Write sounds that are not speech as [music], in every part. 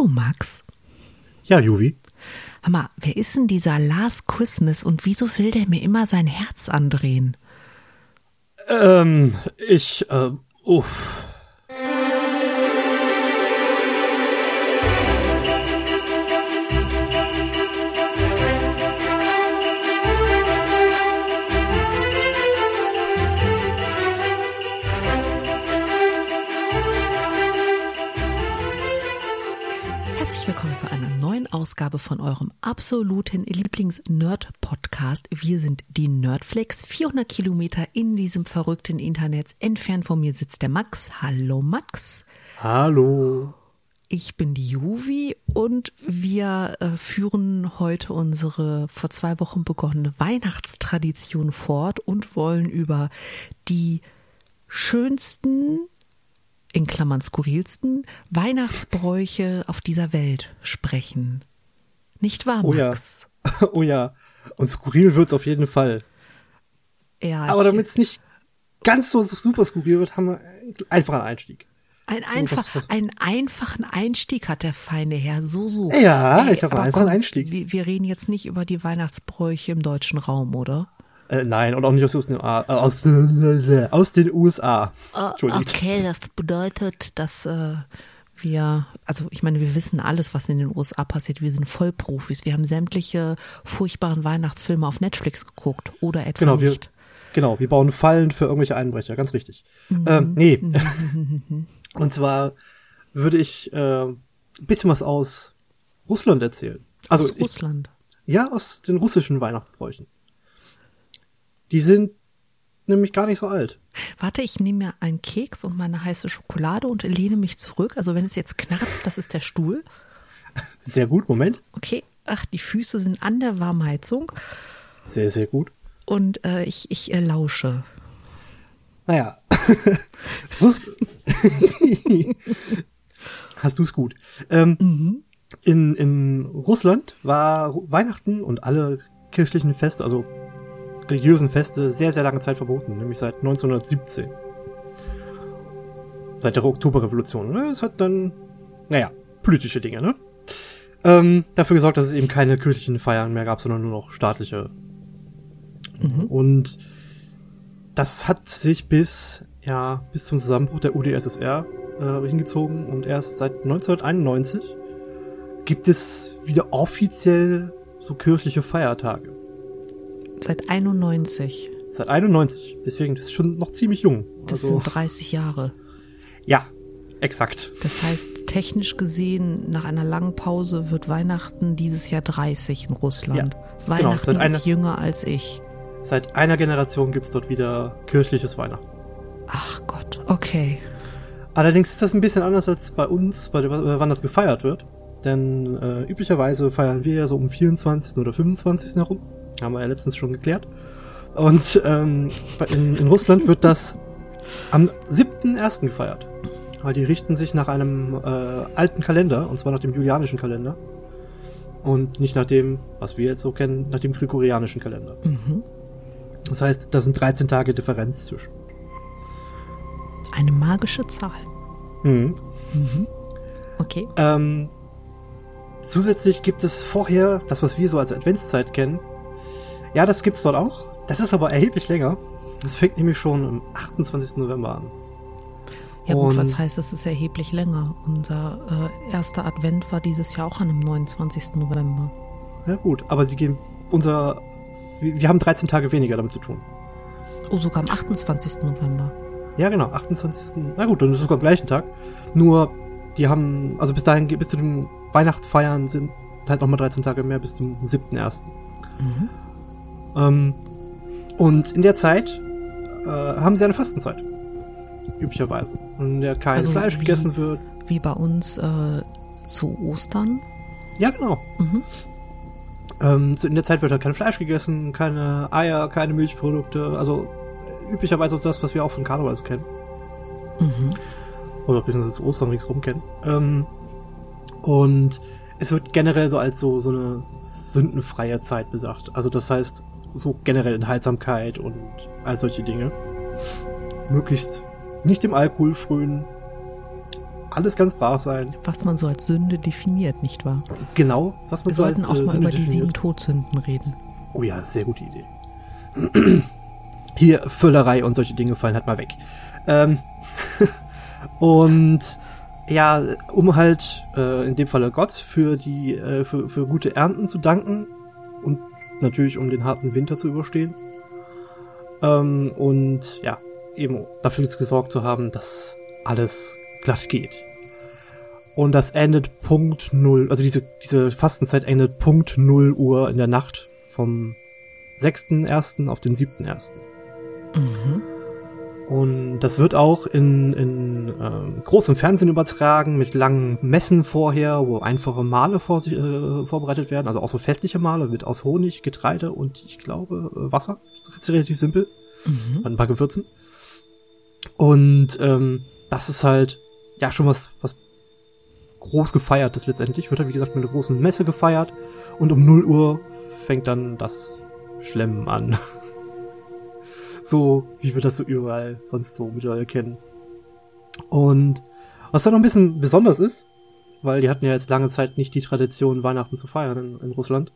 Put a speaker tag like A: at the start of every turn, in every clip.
A: du, Max?
B: Ja, Juvi.
A: Hammer, wer ist denn dieser Last Christmas und wieso will der mir immer sein Herz andrehen?
B: Ähm, ich, äh, uff.
A: Zu einer neuen Ausgabe von eurem absoluten Lieblings-Nerd-Podcast. Wir sind die Nerdflex, 400 Kilometer in diesem verrückten Internet. Entfernt von mir sitzt der Max. Hallo Max.
B: Hallo.
A: Ich bin die Juvi und wir äh, führen heute unsere vor zwei Wochen begonnene Weihnachtstradition fort und wollen über die schönsten, in Klammern skurrilsten, Weihnachtsbräuche auf dieser Welt sprechen. Nicht wahr,
B: Oh ja.
A: Max? [laughs]
B: Oh ja. Und skurril wird's auf jeden Fall.
A: Ja,
B: Aber damit es nicht ganz so super skurril wird, haben wir einfach einen Einstieg.
A: Ein einfach, einen einfachen Einstieg hat der feine Herr. So, so.
B: Ja, ich habe einfach einen Einstieg.
A: Wir, wir reden jetzt nicht über die Weihnachtsbräuche im deutschen Raum, oder?
B: Äh, nein, und auch nicht aus den USA. Äh, aus, äh, [laughs] aus den USA. Entschuldigung.
A: Okay, das bedeutet, dass äh, wir, also ich meine, wir wissen alles, was in den USA passiert. Wir sind Vollprofis. Wir haben sämtliche furchtbaren Weihnachtsfilme auf Netflix geguckt oder etwa
B: Genau, wir,
A: nicht.
B: genau, wir bauen Fallen für irgendwelche Einbrecher, ganz richtig.
A: Mhm.
B: Ähm, nee. [laughs] Und zwar würde ich äh, ein bisschen was aus Russland erzählen. Also
A: Aus
B: ich,
A: Russland.
B: ja, aus den russischen Weihnachtsbräuchen. Die sind nämlich gar nicht so alt.
A: Warte, ich nehme mir einen Keks und meine heiße Schokolade und lehne mich zurück. Also wenn es jetzt knarzt, das ist der Stuhl.
B: Sehr gut, Moment.
A: Okay, ach, die Füße sind an der Warmheizung
B: Sehr, sehr gut.
A: und äh, ich, ich äh, lausche.
B: Naja. [laughs] [laughs] Hast du es gut. Ähm, in, in Russland war Weihnachten und alle kirchlichen Feste, also religiösen Feste, sehr, sehr lange Zeit verboten, nämlich seit 1917. Seit der Oktoberrevolution. Ne? Es hat dann, naja, politische Dinge, ne? Ähm, dafür gesorgt, dass es eben keine kirchlichen Feiern mehr gab, sondern nur noch staatliche. Und das hat sich bis, ja, bis zum Zusammenbruch der UdSSR äh, hingezogen und erst seit 1991 gibt es wieder offiziell so kirchliche Feiertage.
A: Seit 91.
B: Seit 91. Deswegen das ist schon noch ziemlich jung.
A: Das
B: also,
A: sind 30 Jahre.
B: ja, exakt.
A: Das heißt, technisch gesehen, nach einer langen Pause wird Weihnachten dieses Jahr 30 in Russland.
B: genau,
A: Weihnachten
B: einer-
A: ist jünger als ich.
B: Seit einer Generation gibt's dort wieder kirchliches Weihnachten.
A: Ach Gott, okay.
B: Allerdings ist das ein bisschen anders als bei uns, bei, äh, wann das gefeiert wird. Denn äh, üblicherweise feiern wir ja so um 24. oder 25. herum. Haben wir ja letztens schon geklärt. Und ähm, in, in Russland wird das am 7.1. gefeiert. Weil die richten sich nach einem äh, alten Kalender, und zwar nach dem julianischen Kalender. Und nicht nach dem, was wir jetzt so kennen, nach dem gregorianischen Kalender.
A: Mhm.
B: Das heißt, da sind 13 Tage Differenz zwischen.
A: Eine magische Zahl.
B: Mhm.
A: Okay.
B: Ähm, zusätzlich gibt es vorher das, was wir so als Adventszeit kennen. Ja, das gibt's dort auch. Das ist aber erheblich länger. Das fängt nämlich schon am 28. November an.
A: Ja gut,
B: Und-
A: was heißt, es ist erheblich länger. Unser äh, erster Advent war dieses Jahr auch an dem 29. November.
B: Ja gut, aber sie gehen unser wir, wir haben 13 Tage weniger damit zu tun.
A: Oh, sogar am 28. November.
B: Ja, genau, 28. Na gut, dann ist es sogar am gleichen Tag. Nur die haben also bis dahin bis zu den Weihnachtsfeiern sind halt nochmal 13 Tage mehr bis zum 7.1.
A: Mhm.
B: Ähm, und in der Zeit äh, haben sie eine Fastenzeit. Üblicherweise. In der kein
A: Also
B: Fleisch
A: wie-
B: gegessen wird.
A: Wie bei uns äh, zu Ostern.
B: Ja, genau.
A: Mhm.
B: Ähm, in der Zeit wird halt kein Fleisch gegessen, keine Eier, keine Milchprodukte. Also üblicherweise das, was wir auch von Karneval so kennen.
A: Mhm.
B: Oder beziehungsweise zu Ostern ringsrum kennen. Ähm, und es wird generell so als so, so eine sündenfreie Zeit bedacht. Also das heißt, so generell Enthaltsamkeit und all solche Dinge. Möglichst nicht dem Alkohol frönen. alles ganz brav sein.
A: Was man so als Sünde definiert, nicht wahr?
B: Genau, was man
A: Wir
B: so
A: sollten
B: als
A: auch
B: äh,
A: mal
B: Sünde
A: über die sieben
B: definiert.
A: Todsünden reden.
B: Oh ja, sehr gute Idee. [clears throat] Hier, Völlerei und solche Dinge fallen halt mal weg. Ähm, [laughs] und ja, um halt äh, in dem Falle Gott für die äh, für, für gute Ernten zu danken und natürlich um den harten Winter zu überstehen. Ähm, und ja, eben dafür gesorgt zu haben, dass alles glatt geht. Und das endet Punkt null, also diese, diese Fastenzeit endet Punkt null Uhr in der Nacht vom 6.1. auf den 7.1.
A: Mhm.
B: Und das wird auch in, in ähm, großem Fernsehen übertragen, mit langen Messen vorher, wo einfache Male vor sich, äh, vorbereitet werden, also auch so festliche Male mit aus Honig, Getreide und ich glaube äh, Wasser. Das ist relativ simpel.
A: Mhm.
B: Ein paar Gewürzen. Und ähm, das ist halt ja schon was, was groß gefeiert ist letztendlich. Wird halt, wie gesagt, mit einer großen Messe gefeiert. Und um 0 Uhr fängt dann das Schlemmen an. [laughs] so, wie wir das so überall sonst so mittlerweile kennen. Und was da noch ein bisschen besonders ist, weil die hatten ja jetzt lange Zeit nicht die Tradition, Weihnachten zu feiern in, in Russland.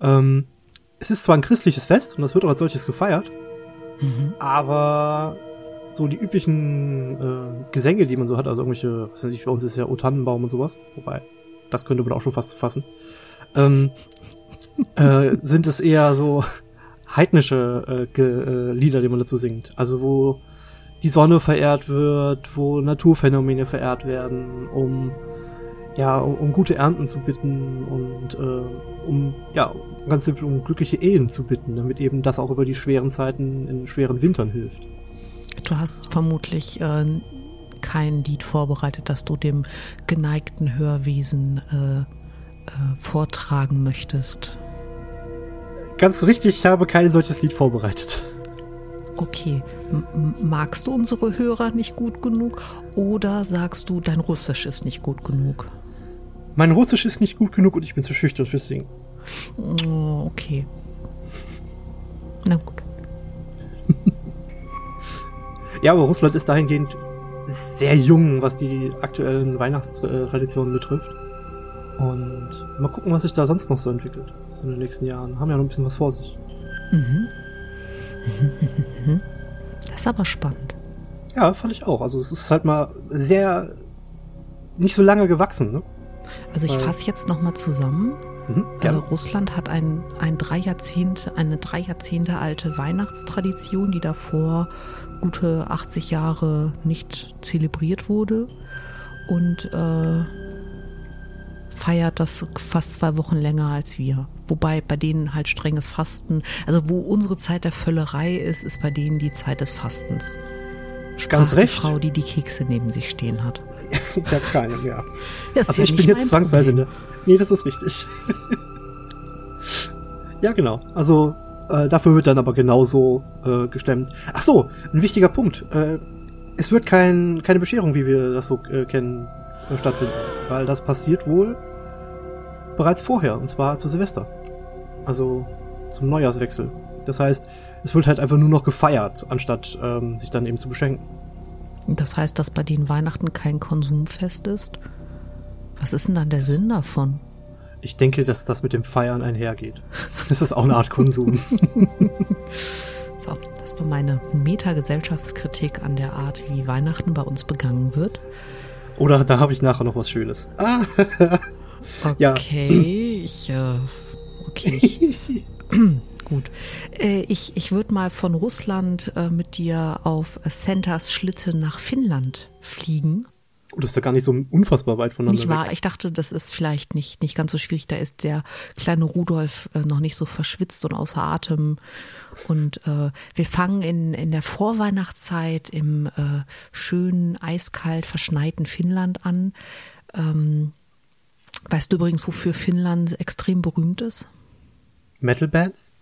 B: Ähm, es ist zwar ein christliches Fest und das wird auch als solches gefeiert,
A: Mhm.
B: aber so die üblichen äh, Gesänge, die man so hat, also irgendwelche, was weiß ich, bei uns ist ja O Tannenbaum und sowas, wobei, das könnte man auch schon fast fassen, ähm, [laughs] äh, sind es eher so heidnische äh, äh, Lieder, die man dazu singt. Also wo die Sonne verehrt wird, wo Naturphänomene verehrt werden, um ja, um, um gute Ernten zu bitten und äh, um ja ganz simpel um glückliche Ehen zu bitten, damit eben das auch über die schweren Zeiten in schweren Wintern hilft.
A: Du hast vermutlich äh, kein Lied vorbereitet, das du dem geneigten Hörwesen äh, äh, vortragen möchtest.
B: Ganz richtig, ich habe kein solches Lied vorbereitet.
A: Okay, M magst du unsere Hörer nicht gut genug oder sagst du, dein Russisch ist nicht gut genug?
B: Mein Russisch ist nicht gut genug und ich bin zu schüchtern fürs Singen.
A: Oh, okay. Na gut. [laughs]
B: Ja, aber Russland ist dahingehend sehr jung, was die aktuellen Weihnachtstraditionen betrifft. Und mal gucken, was sich da sonst noch so entwickelt. So in den nächsten Jahren. Haben ja noch ein bisschen was vor sich.
A: Mhm. [laughs] Das ist aber spannend.
B: Ja, fand ich auch. Also es ist halt mal sehr nicht so lange gewachsen, ne?
A: Also ich fasse jetzt nochmal zusammen.
B: Mhm,
A: Äh. Russland hat ein, ein drei Jahrzehnte, eine drei Jahrzehnte alte Weihnachtstradition, die davor gute 80 Jahre nicht zelebriert wurde und äh, feiert das fast zwei Wochen länger als wir. Wobei bei denen halt strenges Fasten, also wo unsere Zeit der Völlerei ist, ist bei denen die Zeit des Fastens. Sprach
B: Ganz
A: die
B: recht.
A: Frau, die die Kekse neben sich stehen hat. [laughs]
B: Habe keine mehr. [laughs]
A: Das
B: Also
A: ja
B: ich bin jetzt zwangsweise
A: Problem.
B: ne. Nee, das ist richtig. [laughs] ja, genau. Also äh, dafür wird dann aber genauso äh, gestemmt. Ach so, ein wichtiger Punkt. Äh, es wird kein, keine Bescherung, wie wir das so äh, kennen, äh, stattfinden, weil das passiert wohl bereits vorher, und zwar zu Silvester. Also zum Neujahrswechsel. Das heißt, es wird halt einfach nur noch gefeiert, anstatt ähm, sich dann eben zu beschenken.
A: Das heißt, dass bei denen Weihnachten kein Konsumfest ist? Was ist denn dann der Sinn davon?
B: Ich denke, dass das mit dem Feiern einhergeht. Das ist auch eine Art Konsum. [laughs]
A: So, das war meine Meta-Gesellschaftskritik an der Art, wie Weihnachten bei uns begangen wird.
B: Oder da habe ich nachher noch was Schönes. Ah, [laughs] Ja.
A: Okay, ich, äh, okay, [laughs] gut. Äh, ich ich würde mal von Russland äh, mit dir auf Santas Schlitte nach Finnland fliegen.
B: oh, das ist ja gar nicht so unfassbar weit voneinander
A: Nicht wahr?
B: weg.
A: Ich dachte, das ist vielleicht nicht, nicht ganz so schwierig. Da ist der kleine Rudolf äh, noch nicht so verschwitzt und außer Atem. Und äh, wir fangen in, in der Vorweihnachtszeit im äh, schönen, eiskalt verschneiten Finnland an. Ähm, weißt du übrigens, wofür Finnland extrem berühmt ist?
B: Metal-Bands?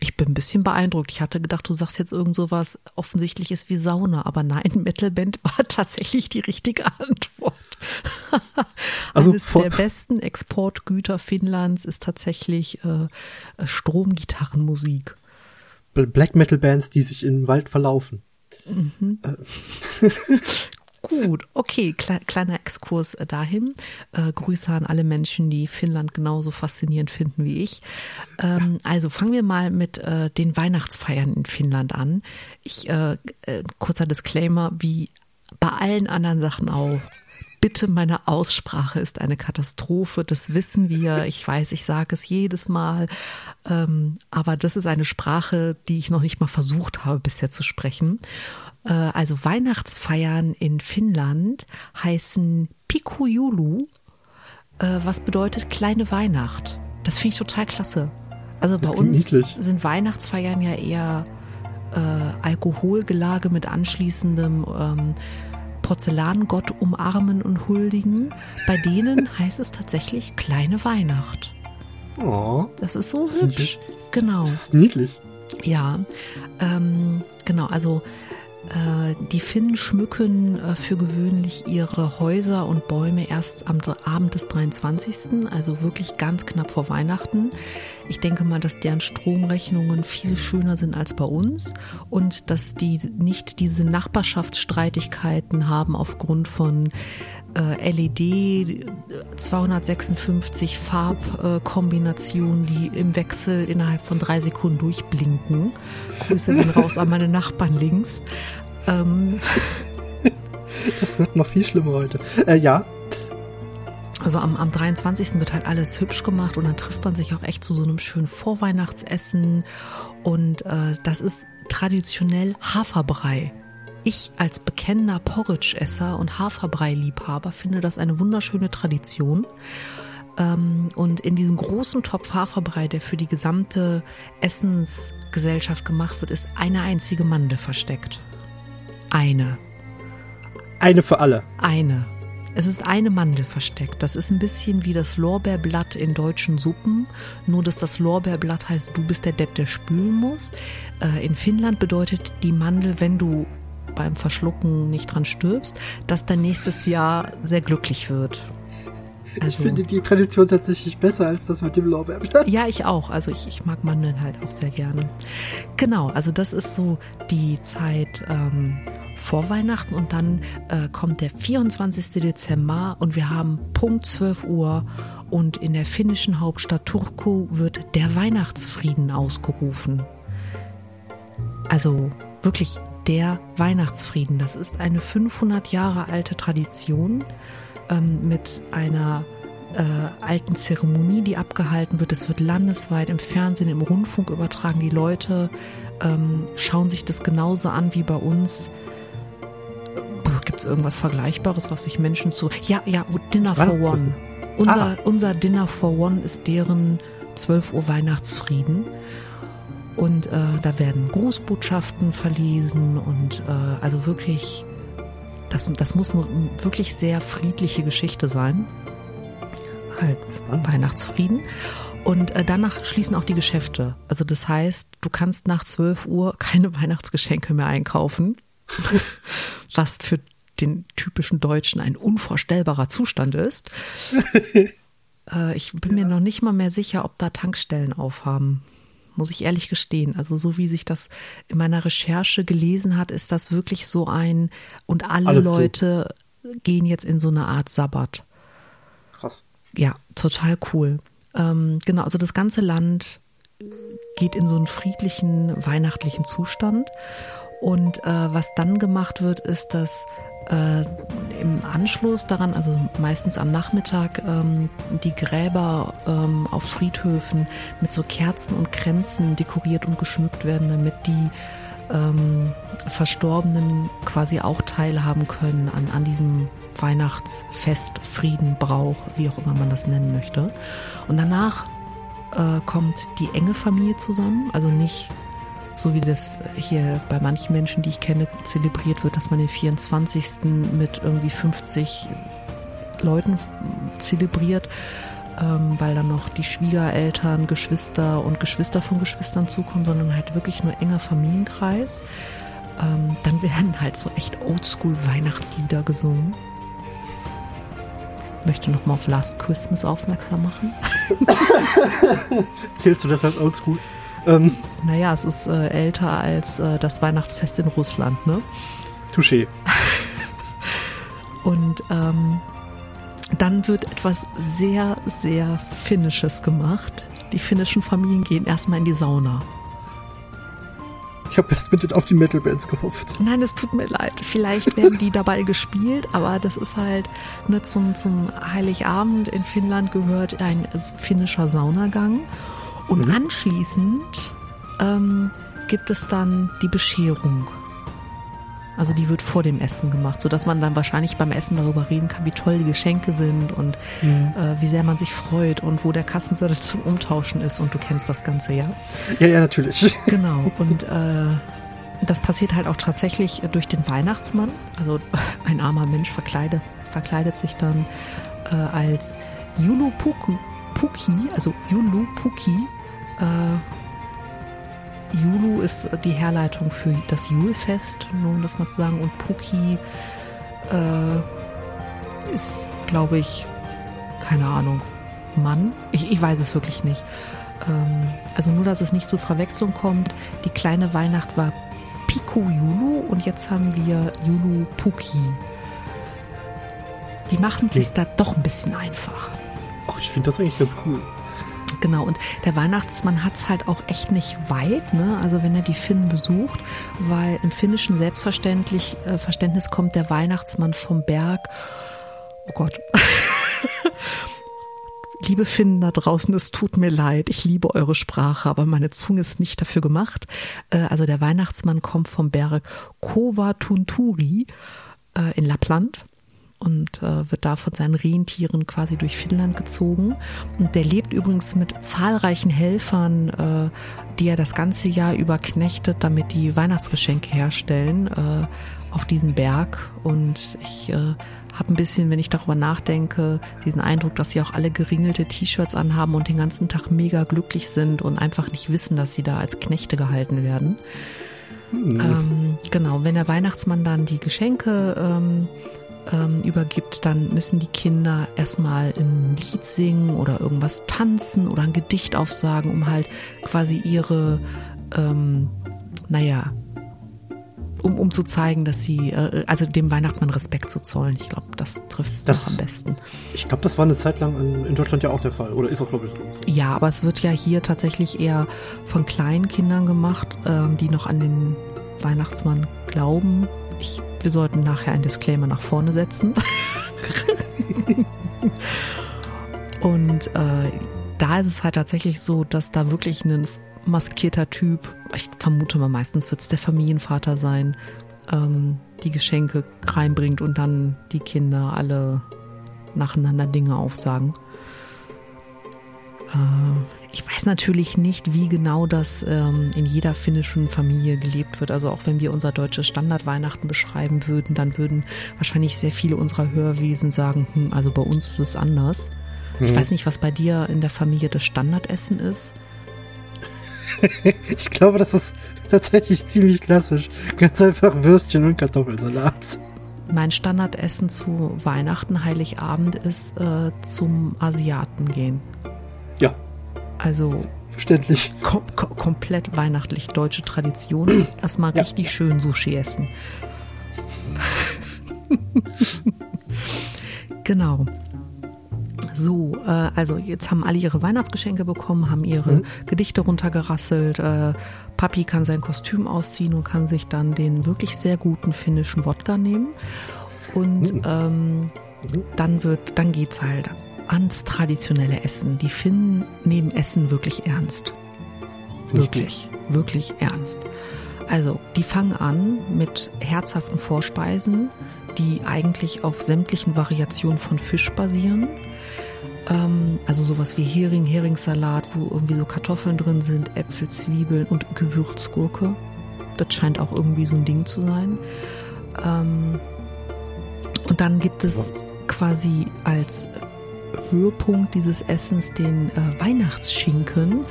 A: Ich bin ein bisschen beeindruckt. Ich hatte gedacht, du sagst jetzt irgend sowas Offensichtliches wie Sauna, aber nein, [laughs] Metalband war tatsächlich die richtige Antwort. [laughs]
B: Also
A: Eines der besten Exportgüter Finnlands ist tatsächlich äh, Stromgitarrenmusik.
B: Black Metal-Bands, die sich im Wald verlaufen. [laughs]
A: Gut, okay, kle kleiner Exkurs äh, dahin. Äh, Grüße an alle Menschen, die Finnland genauso faszinierend finden wie ich. Ähm, ja. Also fangen wir mal mit äh, den Weihnachtsfeiern in Finnland an. Ich, äh, äh, kurzer Disclaimer, wie bei allen anderen Sachen auch. Bitte, meine Aussprache ist eine Katastrophe. Das wissen wir. Ich weiß, ich sage es jedes Mal. Ähm, aber das ist eine Sprache, die ich noch nicht mal versucht habe bisher zu sprechen. Äh, also Weihnachtsfeiern in Finnland heißen Pikujulu, äh, was bedeutet kleine Weihnacht. Das finde ich total klasse. Also bei uns niedlich. sind Weihnachtsfeiern ja eher äh, Alkoholgelage mit anschließendem ähm, Porzellangott umarmen und huldigen. Bei denen heißt es tatsächlich kleine Weihnacht.
B: Oh,
A: das ist so das hübsch. Genau. Das
B: ist niedlich.
A: Ja, ähm, genau. Also die Finnen schmücken äh, für gewöhnlich ihre Häuser und Bäume erst am Abend des 23., also wirklich ganz knapp vor Weihnachten. Ich denke mal, dass deren Stromrechnungen viel schöner sind als bei uns und dass die nicht diese Nachbarschaftsstreitigkeiten haben aufgrund von äh, LED 256 Farbkombinationen, die im Wechsel innerhalb von drei Sekunden durchblinken. Grüße gehen [laughs] raus an meine Nachbarn links. Ähm,
B: das wird noch viel schlimmer heute. Äh, ja.
A: Also am, am 23. wird halt alles hübsch gemacht und dann trifft man sich auch echt zu so einem schönen Vorweihnachtsessen. Und äh, das ist traditionell Haferbrei. Ich als bekennender Porridge-Esser und Haferbrei-Liebhaber finde das eine wunderschöne Tradition. Ähm, und in diesem großen Topf Haferbrei, der für die gesamte Essensgesellschaft gemacht wird, ist eine einzige Mandel versteckt. Eine.
B: Eine für alle.
A: Eine. Es ist eine Mandel versteckt. Das ist ein bisschen wie das Lorbeerblatt in deutschen Suppen, nur dass das Lorbeerblatt heißt, du bist der Depp, der spülen muss. Äh, in Finnland bedeutet die Mandel, wenn du beim Verschlucken nicht dran stirbst, dass dein nächstes Jahr sehr glücklich wird.
B: Also, ich finde die Tradition tatsächlich besser als das mit dem Lorbeerblatt.
A: Ja, ich auch. Also ich, ich mag Mandeln halt auch sehr gerne. Genau, also das ist so die Zeit ähm, vor Weihnachten und dann äh, kommt der 24. Dezember und wir haben Punkt 12 Uhr und in der finnischen Hauptstadt Turku wird der Weihnachtsfrieden ausgerufen. Also wirklich der Weihnachtsfrieden. Das ist eine 500 Jahre alte Tradition ähm, mit einer äh, alten Zeremonie, die abgehalten wird. Es wird landesweit im Fernsehen, im Rundfunk übertragen. Die Leute ähm, schauen sich das genauso an wie bei uns. Gibt es irgendwas Vergleichbares, was sich Menschen zu. Ja, ja, Dinner for One. Unser, ah. unser Dinner for One ist deren 12 Uhr Weihnachtsfrieden. Und äh, da werden Grußbotschaften verlesen und äh, also wirklich, das, das muss eine wirklich sehr friedliche Geschichte sein. Halt Weihnachtsfrieden. Und äh, danach schließen auch die Geschäfte. Also das heißt, du kannst nach 12 Uhr keine [laughs] Weihnachtsgeschenke mehr einkaufen, [laughs] was für den typischen Deutschen ein unvorstellbarer Zustand ist. [laughs] äh, ich bin mir noch nicht mal mehr sicher, ob da Tankstellen aufhaben muss ich ehrlich gestehen. Also so wie sich das in meiner Recherche gelesen hat, ist das wirklich so ein und alle Alles Leute so. gehen jetzt in so eine Art Sabbat.
B: Krass.
A: Ja, total cool. Ähm, genau, also das ganze Land geht in so einen friedlichen, weihnachtlichen Zustand. Und äh, was dann gemacht wird, ist, dass äh, im Anschluss daran, also meistens am Nachmittag, ähm, die Gräber ähm, auf Friedhöfen mit so Kerzen und Kränzen dekoriert und geschmückt werden, damit die ähm, Verstorbenen quasi auch teilhaben können an, an diesem Weihnachtsfest, Frieden, Brauch, wie auch immer man das nennen möchte. Und danach äh, kommt die enge Familie zusammen, also nicht so wie das hier bei manchen Menschen, die ich kenne, zelebriert wird, dass man den 24. mit irgendwie 50 Leuten zelebriert, ähm, weil dann noch die Schwiegereltern, Geschwister und Geschwister von Geschwistern zukommen, sondern halt wirklich nur enger Familienkreis. Ähm, dann werden halt so echt Oldschool-Weihnachtslieder gesungen. Ich möchte nochmal auf Last Christmas aufmerksam machen. [laughs]
B: Zählst du das als Oldschool?
A: Ähm, naja, es ist äh, älter als äh, das Weihnachtsfest in Russland, ne?
B: Touché. [laughs]
A: dann wird etwas sehr, sehr Finnisches gemacht. Die finnischen Familien gehen erstmal in die Sauna.
B: Ich habe erst mit auf die Metal-Bands gehofft.
A: Nein, es tut mir leid. Vielleicht werden die dabei [laughs] gespielt, aber das ist halt nur zum, zum Heiligabend in Finnland gehört ein finnischer Saunagang. Und mhm. anschließend ähm, gibt es dann die Bescherung. Also die wird vor dem Essen gemacht, sodass man dann wahrscheinlich beim Essen darüber reden kann, wie toll die Geschenke sind und mhm. äh, wie sehr man sich freut und wo der Kassensattel [laughs] zum Umtauschen ist. Und du kennst das Ganze, ja?
B: Ja, ja, natürlich. [laughs]
A: Genau. Und äh, das passiert halt auch tatsächlich durch den Weihnachtsmann. Also [laughs] ein armer Mensch verkleidet, verkleidet sich dann äh, als Yulu Puki, also Yulu Puki. Äh, Julu ist die Herleitung für das Julfest, nur um das mal zu sagen. Und Puki äh, ist, glaube ich, keine Ahnung, Mann. Ich, ich weiß es wirklich nicht. Ähm, also nur, dass es nicht zur Verwechslung kommt. Die kleine Weihnacht war Pico Julu und jetzt haben wir Julu Puki. Die machen es sich da doch ein bisschen einfach.
B: Ich finde das eigentlich ganz cool.
A: Genau, und der Weihnachtsmann hat es halt auch echt nicht weit, ne? Also wenn er die Finnen besucht, weil im finnischen Selbstverständlich äh, Verständnis kommt der Weihnachtsmann vom Berg. Oh Gott. [laughs] Liebe Finnen da draußen, es tut mir leid. Ich liebe eure Sprache, aber meine Zunge ist nicht dafür gemacht. Äh, also der Weihnachtsmann kommt vom Berg Kova Tunturi äh, in Lappland und äh, wird da von seinen Rentieren quasi durch Finnland gezogen. Und der lebt übrigens mit zahlreichen Helfern, äh, die er das ganze Jahr über knechtet, damit die Weihnachtsgeschenke herstellen äh, auf diesem Berg. Und ich äh, habe ein bisschen, wenn ich darüber nachdenke, diesen Eindruck, dass sie auch alle geringelte T-Shirts anhaben und den ganzen Tag mega glücklich sind und einfach nicht wissen, dass sie da als Knechte gehalten werden. Mhm. Ähm, genau, wenn der Weihnachtsmann dann die Geschenke ähm, ähm, übergibt, dann müssen die Kinder erstmal ein Lied singen oder irgendwas tanzen oder ein Gedicht aufsagen, um halt quasi ihre, ähm, naja, um, um zu zeigen, dass sie, äh, also dem Weihnachtsmann Respekt zu zollen. Ich glaube, das trifft es am besten.
B: Ich glaube, das war eine Zeit lang in, in, Deutschland ja auch der Fall. Oder ist auch, glaube ich.
A: Ja, aber es wird ja hier tatsächlich eher von kleinen Kindern gemacht, ähm, die noch an den Weihnachtsmann glauben. Ich wir sollten nachher ein Disclaimer nach vorne setzen. [laughs] Und äh, da ist es halt tatsächlich so, dass da wirklich ein maskierter Typ, ich vermute mal meistens wird es der Familienvater sein, ähm, die Geschenke reinbringt und dann die Kinder alle nacheinander Dinge aufsagen. Äh, ich weiß natürlich nicht, wie genau das ähm, in jeder finnischen Familie gelebt wird. Also auch wenn wir unser deutsches Standardweihnachten beschreiben würden, dann würden wahrscheinlich sehr viele unserer Hörwesen sagen, hm, also bei uns ist es anders. Mhm. Ich weiß nicht, was bei dir in der Familie das Standardessen ist. [laughs]
B: ich glaube, das ist tatsächlich ziemlich klassisch. Ganz einfach Würstchen und Kartoffelsalat.
A: Mein Standardessen zu Weihnachten, Heiligabend ist äh, zum Asiaten gehen.
B: Ja,
A: also
B: verständlich.
A: Kom kom komplett weihnachtlich deutsche Tradition. [clears throat] Erstmal ja. richtig schön Sushi essen. [laughs] genau. So, äh, also jetzt haben alle ihre Weihnachtsgeschenke bekommen, haben ihre mhm. Gedichte runtergerasselt. Äh, Papi kann sein Kostüm ausziehen und kann sich dann den wirklich sehr guten finnischen Wodka nehmen. Und mhm. ähm, mhm. dann wird, dann geht's halt ans traditionelle Essen. Die Finnen nehmen Essen wirklich ernst. Wirklich, wirklich ernst. Also, die fangen an mit herzhaften Vorspeisen, die eigentlich auf sämtlichen Variationen von Fisch basieren. Ähm, also sowas wie Hering, Heringssalat, wo irgendwie so Kartoffeln drin sind, Äpfel, Zwiebeln und Gewürzgurke. Das scheint auch irgendwie so ein Ding zu sein. Ähm, und dann gibt es quasi als Höhepunkt dieses Essens den äh, Weihnachtsschinken,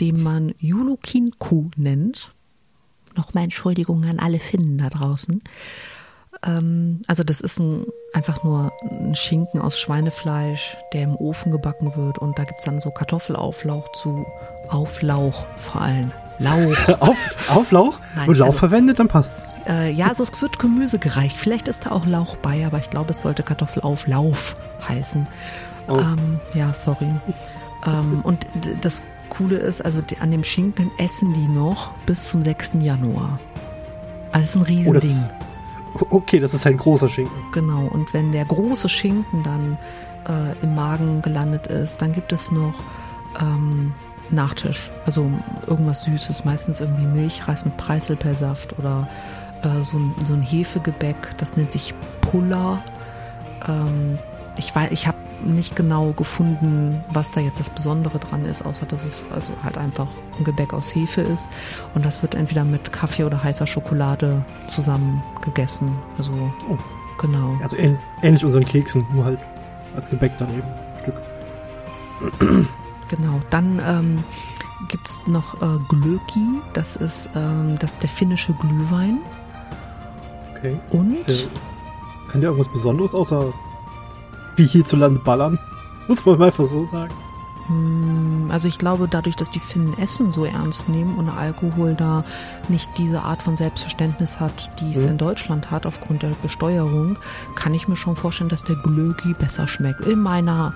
A: den man Julukinku nennt. Nochmal Entschuldigung an alle Finnen da draußen. Ähm, also das ist ein, einfach nur ein Schinken aus Schweinefleisch, der im Ofen gebacken wird und da gibt es dann so Kartoffelauflauch zu Auflauch vor allem. Lauch. [laughs]
B: Auf, Auflauch? Nein, und Lauch also, verwendet, dann passt's.
A: Äh, ja, also es wird Gemüse gereicht. Vielleicht ist da auch Lauch bei, aber ich glaube, es sollte Kartoffelauflauf heißen. Oh. Ähm, ja, sorry. Ähm, und das Coole ist, also die, an dem Schinken essen die noch bis zum 6. Januar. Also ist ein Riesending.
B: Oh, okay, das ist ein großer Schinken.
A: Genau, und wenn der große Schinken dann äh, im Magen gelandet ist, dann gibt es noch ähm, Nachtisch. Also irgendwas Süßes, meistens irgendwie Milchreis mit Preiselpersaft oder äh, so, ein, so ein Hefegebäck, das nennt sich Puller. Ähm, ich weiß, ich habe nicht genau gefunden, was da jetzt das Besondere dran ist, außer dass es also halt einfach ein Gebäck aus Hefe ist. Und das wird entweder mit Kaffee oder heißer Schokolade zusammen gegessen. Also oh. genau.
B: Also ähnlich unseren Keksen, nur halt als Gebäck daneben. Stück. [clears throat]
A: Genau. Dann ähm, gibt es noch äh, Glöki, das ist ähm, das, der finnische Glühwein.
B: Okay.
A: Und.
B: Der, kann der irgendwas Besonderes außer wie hierzulande ballern? Muss man mal einfach so sagen.
A: Hm, also ich glaube, dadurch, dass die Finnen Essen so ernst nehmen und Alkohol da nicht diese Art von Selbstverständnis hat, die es mhm. in Deutschland hat aufgrund der Besteuerung, kann ich mir schon vorstellen, dass der Glögi besser schmeckt. In meiner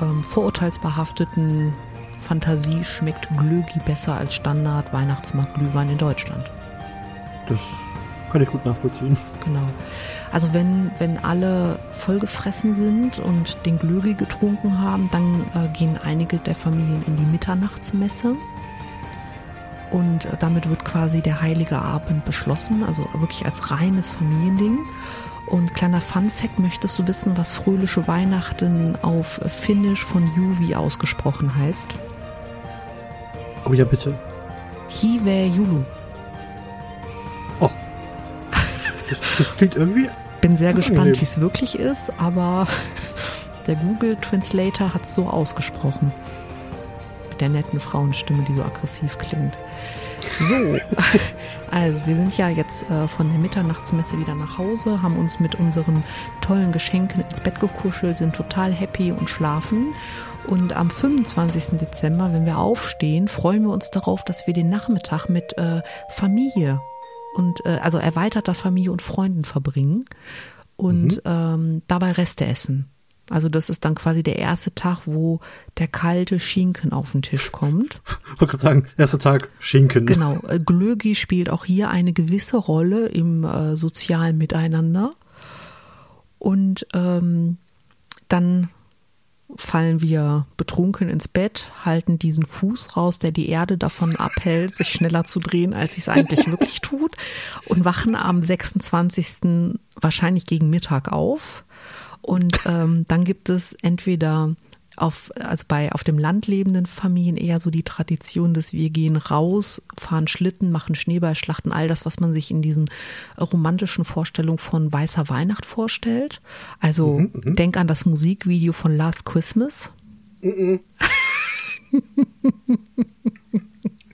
A: ähm, vorurteilsbehafteten Fantasie schmeckt Glögi besser als Standard Weihnachtsmarkt-Glühwein in Deutschland.
B: Das kann ich gut nachvollziehen.
A: Genau. Also wenn, wenn alle vollgefressen sind und den Glögi getrunken haben, dann äh, gehen einige der Familien in die Mitternachtsmesse. Und äh, damit wird quasi der heilige Abend beschlossen, also wirklich als reines Familiending. Und kleiner Fun Fact, möchtest du wissen, was fröhliche Weihnachten auf Finnisch von Juvi ausgesprochen heißt?
B: Oh ja, bitte.
A: Hive Julu.
B: Oh. Das, das klingt irgendwie.
A: Bin sehr gespannt, wie es wirklich ist, aber [laughs] der Google Translator hat es so ausgesprochen. Mit der netten Frauenstimme, die so aggressiv klingt. So, [laughs] also wir sind ja jetzt äh, von der Mitternachtsmesse wieder nach Hause, haben uns mit unseren tollen Geschenken ins Bett gekuschelt, sind total happy und schlafen. Und am 25. Dezember, wenn wir aufstehen, freuen wir uns darauf, dass wir den Nachmittag mit äh, Familie und äh, also erweiterter Familie und Freunden verbringen und mhm. ähm, dabei Reste essen. Also das ist dann quasi der erste Tag, wo der kalte Schinken auf den Tisch kommt.
B: Ich wollte gerade sagen, erster Tag Schinken.
A: Genau. Äh, Glögi spielt auch hier eine gewisse Rolle im äh, sozialen Miteinander. Und ähm, dann fallen wir betrunken ins Bett, halten diesen Fuß raus, der die Erde davon abhält, sich schneller zu drehen, als es eigentlich wirklich [laughs] tut, und wachen am 26. wahrscheinlich gegen Mittag auf und ähm, dann gibt es entweder auf, also bei auf dem Land lebenden Familien eher so die Tradition, dass wir gehen raus, fahren Schlitten, machen Schneeballschlachten, all das, was man sich in diesen romantischen Vorstellungen von weißer Weihnacht vorstellt. Also mhm, mhm. denk an das Musikvideo von Last Christmas.
B: Mhm. [laughs]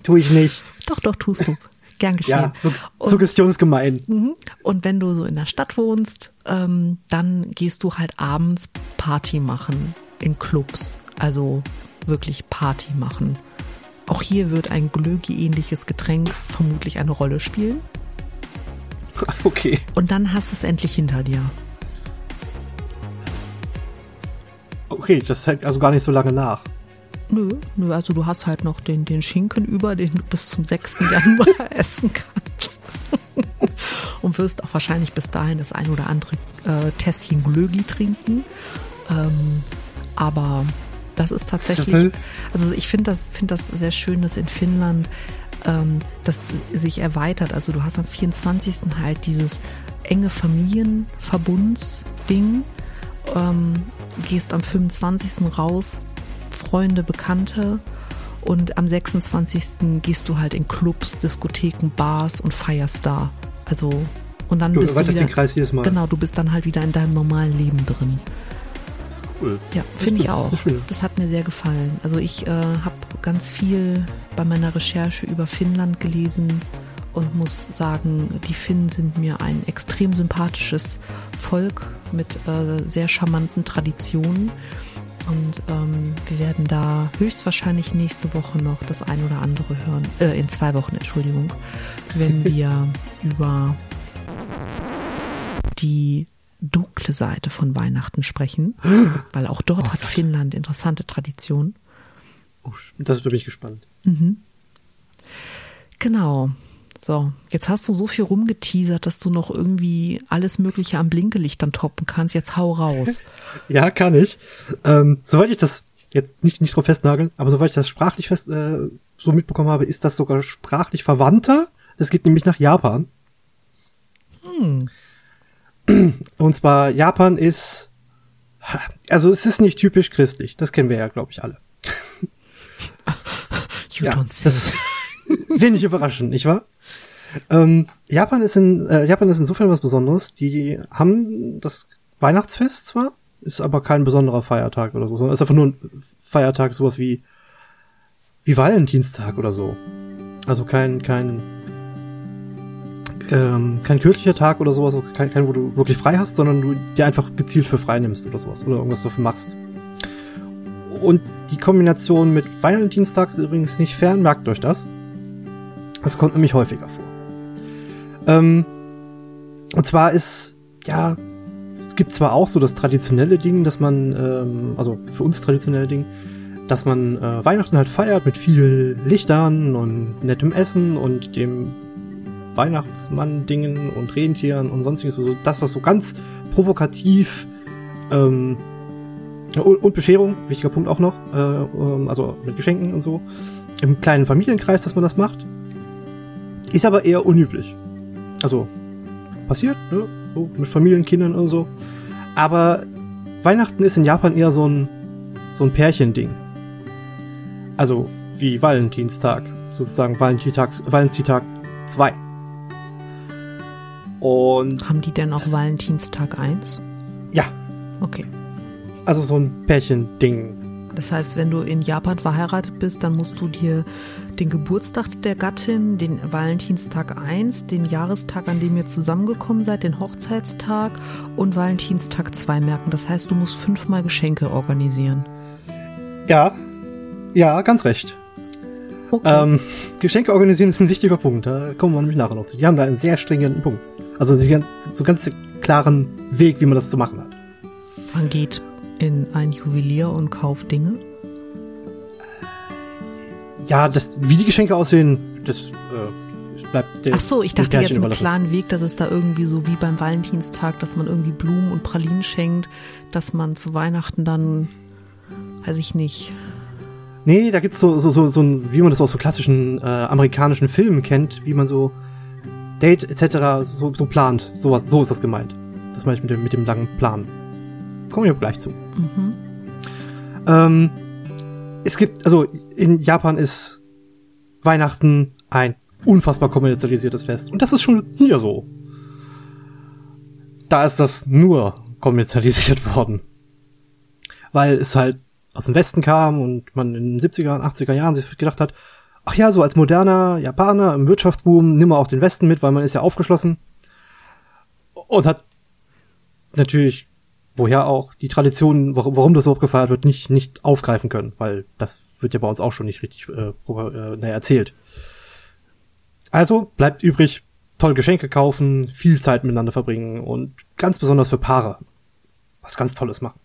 B: Tue ich nicht.
A: Doch, doch, tust du. Gern geschehen. Ja,
B: so, suggestionsgemein.
A: Mhm. Und wenn du so in der Stadt wohnst, ähm, dann gehst du halt abends Party machen in Clubs. Also wirklich Party machen. Auch hier wird ein Glögi-ähnliches Getränk vermutlich eine Rolle spielen. [laughs]
B: Okay.
A: Und dann hast du es endlich hinter dir.
B: Okay, das hält also gar nicht so lange nach.
A: Nö, nö, also du hast halt noch den, den Schinken über, den du bis zum 6. Januar [laughs] essen kannst. [laughs] Und wirst auch wahrscheinlich bis dahin das ein oder andere äh, Tässchen Glögi trinken. Ähm, aber das ist tatsächlich, also ich finde das, finde das sehr schön, dass in Finnland ähm, das sich erweitert. Also du hast am 24. halt dieses enge Familienverbundsding, ähm, gehst am 25. raus, Freunde, Bekannte und am 26. gehst du halt in Clubs, Diskotheken, Bars und feierst da. Also und dann du bist du wieder,
B: den Kreis jedes Mal.
A: genau, du bist dann halt wieder in deinem normalen Leben drin.
B: Cool.
A: Ja, finde ich auch. Das, das, hat mir sehr gefallen. Also ich äh, habe ganz viel bei meiner Recherche über Finnland gelesen und muss sagen, die Finnen sind mir ein extrem sympathisches Volk mit äh, sehr charmanten Traditionen. Und ähm, wir werden da höchstwahrscheinlich nächste Woche noch das ein oder andere hören. Äh, in zwei Wochen, Entschuldigung. Wenn [laughs] wir über die dunkle Seite von Weihnachten sprechen, [gasps] weil auch dort
B: Oh
A: hat
B: Gott.
A: Finnland interessante Traditionen.
B: Oh, das bin ich gespannt.
A: Genau. So, jetzt hast du so viel rumgeteasert, dass du noch irgendwie alles Mögliche am Blinkelicht dann toppen kannst. Jetzt hau raus. [laughs]
B: Ja, kann ich. Ähm, soweit ich das jetzt nicht, nicht drauf festnageln, aber soweit ich das sprachlich fest, äh, so mitbekommen habe, ist das sogar sprachlich verwandter. Das geht nämlich nach Japan.
A: Hm. [clears throat]
B: Und zwar, Japan ist, also es ist nicht typisch christlich. Das kennen wir ja, glaube ich, alle. [laughs]
A: You
B: ja,
A: don't say.
B: das wenig überraschend, nicht wahr? Ähm, Japan ist in äh, Japan ist insofern was Besonderes. Die haben das Weihnachtsfest zwar, ist aber kein besonderer Feiertag oder so, sondern ist einfach nur ein Feiertag, sowas wie wie Valentinstag oder so. Also kein kein ähm, kein kirchlicher Tag oder sowas, kein, kein, wo du wirklich frei hast, sondern du dir einfach gezielt für frei nimmst oder sowas oder irgendwas dafür machst. Und die Kombination mit Valentinstag ist übrigens nicht fern, merkt euch das. Das kommt nämlich häufiger vor. Ähm, und zwar ist, ja, es gibt zwar auch so das traditionelle Ding, dass man, ähm, also für uns traditionelle Ding, dass man äh, Weihnachten halt feiert mit viel Lichtern und nettem Essen und dem Weihnachtsmann-Dingen und Rentieren und sonstiges. So das, was so ganz provokativ ähm, und, Bescherung, wichtiger Punkt auch noch, äh, ähm, also mit Geschenken und so, im kleinen Familienkreis, dass man das macht. Ist aber eher unüblich. Also, passiert, ne? So, mit Familienkindern und so. Aber Weihnachten ist in Japan eher so ein, so ein Pärchending. Also, wie Valentinstag. Sozusagen Valentinstag, Valentinstag 2. Und,
A: Haben die denn auch Valentinstag 1?
B: ja,
A: Okay.
B: also so ein Pärchending.
A: Das heißt, wenn du in Japan verheiratet bist, dann musst du dir den Geburtstag der Gattin, den Valentinstag 1, den Jahrestag, an dem ihr zusammengekommen seid, den Hochzeitstag und Valentinstag 2 merken. Das heißt, du musst fünfmal Geschenke organisieren.
B: Ja, ja, ganz recht.
A: Okay.
B: Ähm, Geschenke organisieren ist ein wichtiger Punkt. Da kommen wir nämlich nachher noch zu. Die haben da einen sehr stringenten Punkt. Also haben so ganz klaren Weg, wie man das zu machen hat.
A: Man geht in ein Juwelier und kauft Dinge.
B: Ja, das, wie die Geschenke aussehen, das äh, bleibt der.
A: Ach so, ich dachte jetzt
B: überlassen.
A: klaren Weg, dass es da irgendwie so wie beim Valentinstag, dass man irgendwie Blumen und Pralinen schenkt, dass man zu Weihnachten dann, weiß ich nicht,
B: Nee, da gibt's so, so, so, so ein, wie man das aus so klassischen äh, amerikanischen Filmen kennt, wie man so Date etc. so, so plant. Sowas, so ist das gemeint. Das meine ich mit dem, mit dem langen Plan. Kommen wir gleich zu.
A: mhm.
B: Ähm, es gibt, also in Japan ist Weihnachten ein unfassbar kommerzialisiertes Fest. Und das ist schon hier so. Da ist das nur kommerzialisiert [laughs] worden. Weil es halt aus dem Westen kam und man in den 70er und 80er Jahren sich gedacht hat, ach ja, so als moderner Japaner im Wirtschaftsboom nimm mal auch den Westen mit, weil man ist ja aufgeschlossen. Und hat natürlich woher auch die Tradition, warum, das überhaupt gefeiert wird, nicht, nicht aufgreifen können, weil das wird ja bei uns auch schon nicht richtig äh, äh, naja, erzählt. Also bleibt übrig, toll Geschenke kaufen, viel Zeit miteinander verbringen und ganz besonders für Paare was ganz Tolles machen.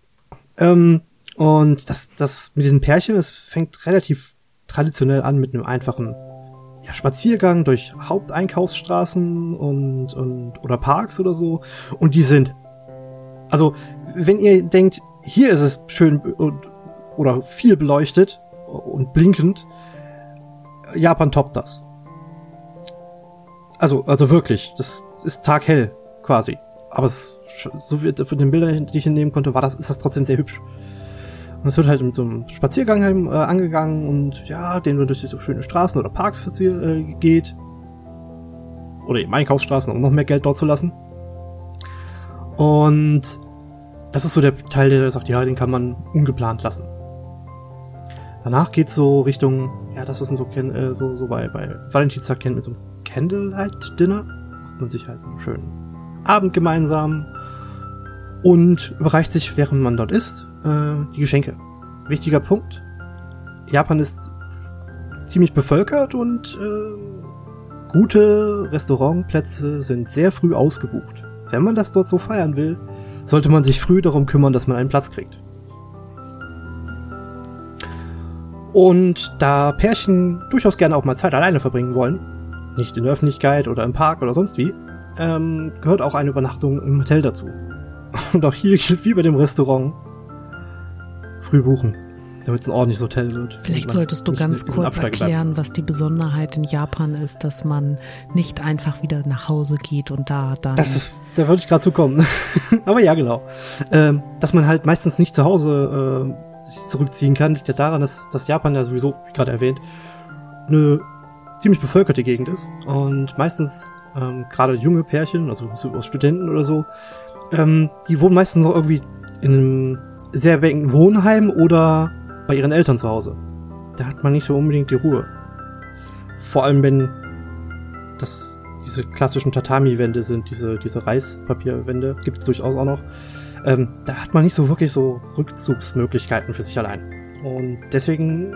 B: Ähm, und das, das mit diesen Pärchen, das fängt relativ traditionell an mit einem einfachen ja, Spaziergang durch Haupteinkaufsstraßen und, und oder Parks oder so. Und die sind also, wenn ihr denkt, hier ist es schön und, oder viel beleuchtet und blinkend, Japan toppt das. Also, also wirklich, das ist taghell quasi. Aber es, so wie von den Bildern, die ich nehmen konnte, war das, ist das trotzdem sehr hübsch. Und es wird halt mit so einem Spaziergang äh, angegangen und ja, den man durch so schöne Straßen oder Parks äh, geht. Oder eben Einkaufsstraßen, um noch mehr Geld dort zu lassen. Und das ist so der Teil, der sagt, ja, den kann man ungeplant lassen. Danach geht's so Richtung, ja, das, man so äh, so, so bei, bei Valentinstag kennt mit so einem Candlelight Dinner. Macht man sich halt einen schönen Abend gemeinsam und überreicht sich, während man dort ist, die Geschenke. Wichtiger Punkt. Japan ist ziemlich bevölkert und äh, gute Restaurantplätze sind sehr früh ausgebucht. wenn man das dort so feiern will, sollte man sich früh darum kümmern, dass man einen Platz kriegt. Und da Pärchen durchaus gerne auch mal Zeit alleine verbringen wollen, nicht in der Öffentlichkeit oder im Park oder sonst wie, ähm, gehört auch eine Übernachtung im Hotel dazu. [laughs] Und auch hier gilt wie bei dem Restaurant, früh buchen, damit es ein ordentliches Hotel wird.
A: Vielleicht solltest du ganz kurz erklären, was die Besonderheit in Japan ist, dass man nicht einfach wieder nach Hause geht und da dann.
B: Das ist, da würde ich gerade zu kommen. [laughs] Aber ja, genau. Ähm, dass man halt meistens nicht zu Hause äh, sich zurückziehen kann, liegt ja daran, dass, dass Japan ja sowieso, wie gerade erwähnt, eine ziemlich bevölkerte Gegend ist und meistens ähm, gerade junge Pärchen, also so Studenten oder so, ähm, die wohnen meistens noch irgendwie in einem sehr engen Wohnheim oder bei ihren Eltern zu Hause. Da hat man nicht so unbedingt die Ruhe. Vor allem, wenn das diese klassischen Tatami-Wände sind, diese, diese Reispapierwände, gibt es durchaus auch noch. Ähm, da hat man nicht so wirklich so Rückzugsmöglichkeiten für sich allein. Und deswegen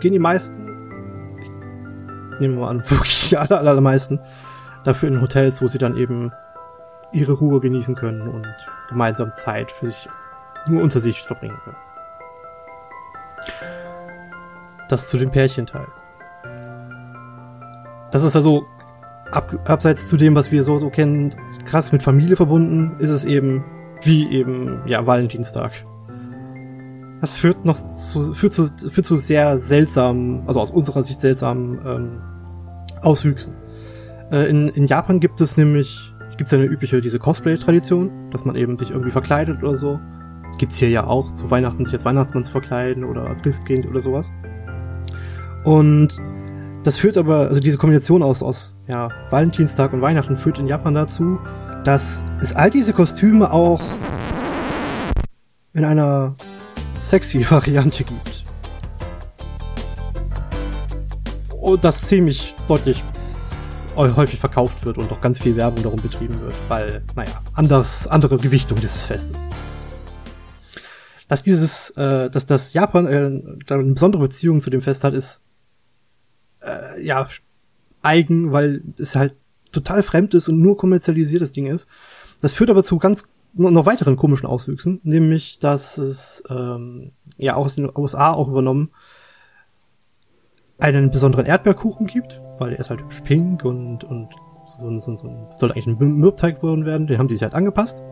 B: gehen die meisten, nehmen wir mal an, [laughs] wirklich die aller, allermeisten, dafür in Hotels, wo sie dann eben ihre Ruhe genießen können und gemeinsam Zeit für sich nur unter sich verbringen können. Das zu dem Pärchenteil. Das ist also ab, abseits zu dem, was wir so so kennen, krass mit Familie verbunden, ist es eben wie eben ja Valentinstag. Das führt noch zu, führt zu, führt zu sehr seltsamen, also aus unserer Sicht seltsamen ähm, Auswüchsen. Äh, in, in Japan gibt es nämlich, gibt es eine übliche, diese Cosplay-Tradition, dass man eben sich irgendwie verkleidet oder so. Gibt's hier ja auch, zu Weihnachten sich als Weihnachtsmann zu verkleiden oder Christkind oder sowas. Und das führt aber, also diese Kombination aus, aus ja, Valentinstag und Weihnachten führt in Japan dazu, dass es all diese Kostüme auch in einer sexy [laughs] Variante gibt. Und das ziemlich deutlich häufig verkauft wird und auch ganz viel Werbung darum betrieben wird, weil, naja, anders, andere Gewichtung dieses Festes. Dass dieses, äh, dass das Japan äh, eine besondere Beziehung zu dem Fest hat, ist äh, ja eigen, weil es halt total fremd ist und nur kommerzialisiertes Ding ist. Das führt aber zu ganz noch weiteren komischen Auswüchsen, nämlich dass es ähm, ja auch aus den USA auch übernommen einen besonderen Erdbeerkuchen gibt, weil er ist halt hübsch pink und, und so, so, so sollte eigentlich ein Mürbteig geworden werden, den haben die sich halt angepasst.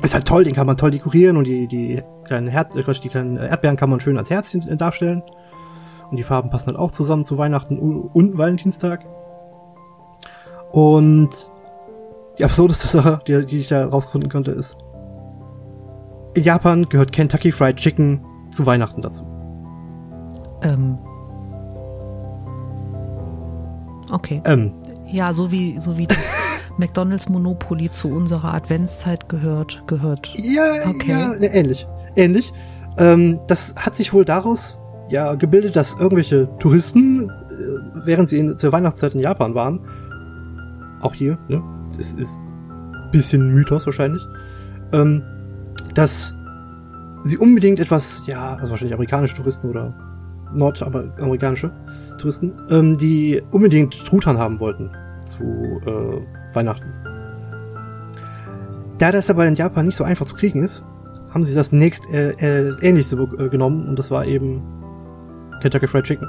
B: Ist halt toll, den kann man toll dekorieren und die, die kleinen Herz, äh, die kleinen Erdbeeren kann man schön als Herzchen äh, darstellen. Und die Farben passen halt auch zusammen zu Weihnachten und Valentinstag. Und die absurdeste Sache, die, die ich da rausfinden konnte, ist, in Japan gehört Kentucky Fried Chicken zu Weihnachten dazu.
A: Ähm, Okay. Ähm. Ja, so wie, so wie das [laughs] McDonalds Monopoly zu unserer Adventszeit gehört, gehört.
B: Ja, okay. ja, ne, ähnlich. Ähnlich. Ähm, das hat sich wohl daraus ja gebildet, dass irgendwelche Touristen, äh, während sie in, zur Weihnachtszeit in Japan waren, auch hier, ne, das ist ein bisschen Mythos wahrscheinlich, ähm, dass sie unbedingt etwas, ja, also wahrscheinlich amerikanische Touristen oder nordamerikanische, Touristen, ähm, die unbedingt Truthahn haben wollten zu äh, Weihnachten. Da das aber in Japan nicht so einfach zu kriegen ist, haben sie das nächst äh, äh, ähnlichste äh, genommen und das war eben Kentucky Fried Chicken.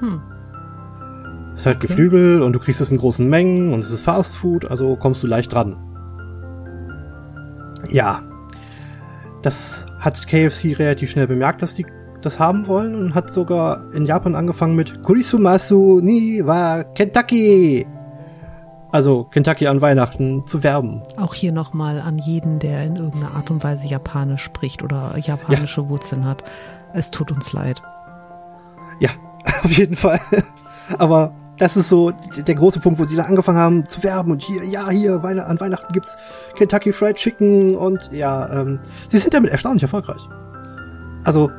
B: Hm. Ist halt okay. Geflügel und du kriegst es in großen Mengen und es ist Fast Food, also kommst du leicht dran. Ja. Das hat KFC relativ schnell bemerkt, dass die das haben wollen und hat sogar in Japan angefangen mit Kurisumasu ni wa Kentucky. Also Kentucky an Weihnachten zu werben.
A: Auch hier nochmal an jeden, der in irgendeiner Art und Weise Japanisch spricht oder japanische ja. Wurzeln hat. Es tut uns leid.
B: Ja, [laughs] auf jeden Fall. Aber das ist so der große Punkt, wo sie da angefangen haben zu werben und hier, ja, hier, an Weihnachten gibt's Kentucky Fried Chicken und ja, ähm, sie sind damit erstaunlich erfolgreich. Also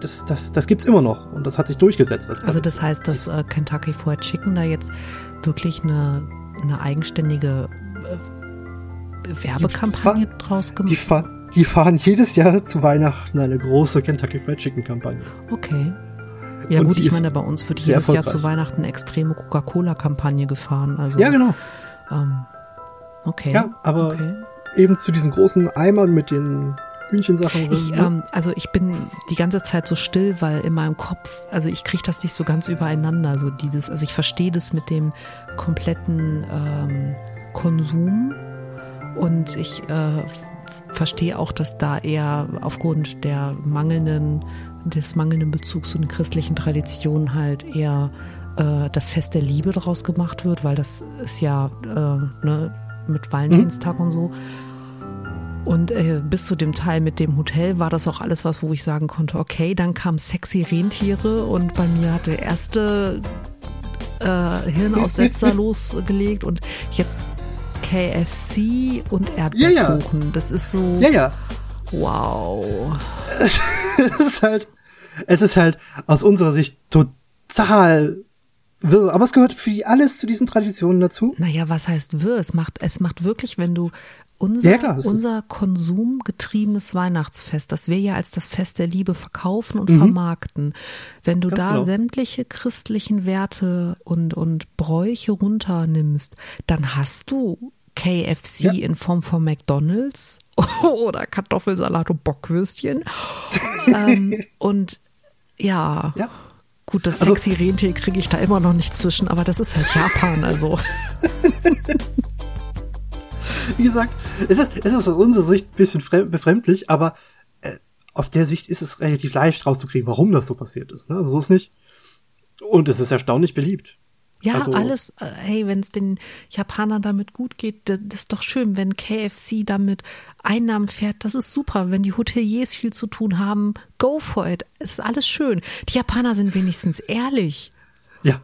B: das, das, das gibt's immer noch und das hat sich durchgesetzt.
A: Das also das heißt, dass äh, Kentucky Fried Chicken da jetzt wirklich eine, eine eigenständige äh, Werbekampagne fahren, draus gemacht
B: die, fahr, die fahren jedes Jahr zu Weihnachten eine große Kentucky Fried Chicken Kampagne.
A: Okay. Ja und gut, ich meine, bei uns wird jedes Jahr zu Weihnachten eine extreme Coca-Cola-Kampagne gefahren. Also,
B: ja, genau.
A: Ähm, okay.
B: Ja, aber
A: okay.
B: eben zu diesen großen Eimern mit den Hühnchensachen.
A: Ich,
B: ne?
A: ähm, also ich bin die ganze Zeit so still, weil in meinem Kopf, also ich kriege das nicht so ganz übereinander, so dieses, also ich verstehe das mit dem kompletten ähm, Konsum und ich äh, verstehe auch, dass da eher aufgrund der mangelnden, des mangelnden Bezugs zu den christlichen Traditionen halt eher äh, das Fest der Liebe daraus gemacht wird, weil das ist ja äh, ne, mit Valentinstag und so. Und äh, bis zu dem Teil mit dem Hotel war das auch alles was, wo ich sagen konnte, okay, dann kam sexy Rentiere und bei mir hat der erste äh, Hirnaussetzer [laughs] losgelegt und jetzt KFC und Erdbeerkuchen.
B: Ja, ja.
A: Das ist so,
B: ja, ja.
A: wow.
B: es ist halt, es ist halt aus unserer Sicht total wirr. Aber es gehört für alles zu diesen Traditionen dazu.
A: Naja, was heißt wirr? Es macht, es macht wirklich, wenn du unser,
B: Ja, klar,
A: unser konsumgetriebenes Weihnachtsfest, das wir ja als das Fest der Liebe verkaufen und
B: Mhm.
A: vermarkten, wenn du
B: Ganz
A: da
B: genau.
A: sämtliche christlichen Werte und, und Bräuche runternimmst, dann hast du KFC
B: Ja.
A: in Form von McDonalds [laughs] oder Kartoffelsalat und Bockwürstchen. [laughs] ähm, und ja,
B: Ja.
A: gut, das
B: Also-
A: sexy Rentier kriege ich da immer noch nicht zwischen, aber das ist halt Japan, also. [laughs] [laughs]
B: Wie gesagt, es ist, es ist aus unserer Sicht ein bisschen fremd, befremdlich, aber äh, auf der Sicht ist es relativ leicht rauszukriegen, warum das so passiert ist. Ne? Also so ist nicht. Und es ist erstaunlich beliebt.
A: Ja,
B: Also-
A: alles, äh, hey, wenn es den Japanern damit gut geht, das, das ist doch schön, wenn KFC damit Einnahmen fährt, das ist super. Wenn die Hoteliers viel zu tun haben, go for it. Es ist alles schön. Die Japaner sind wenigstens ehrlich.
B: Ja,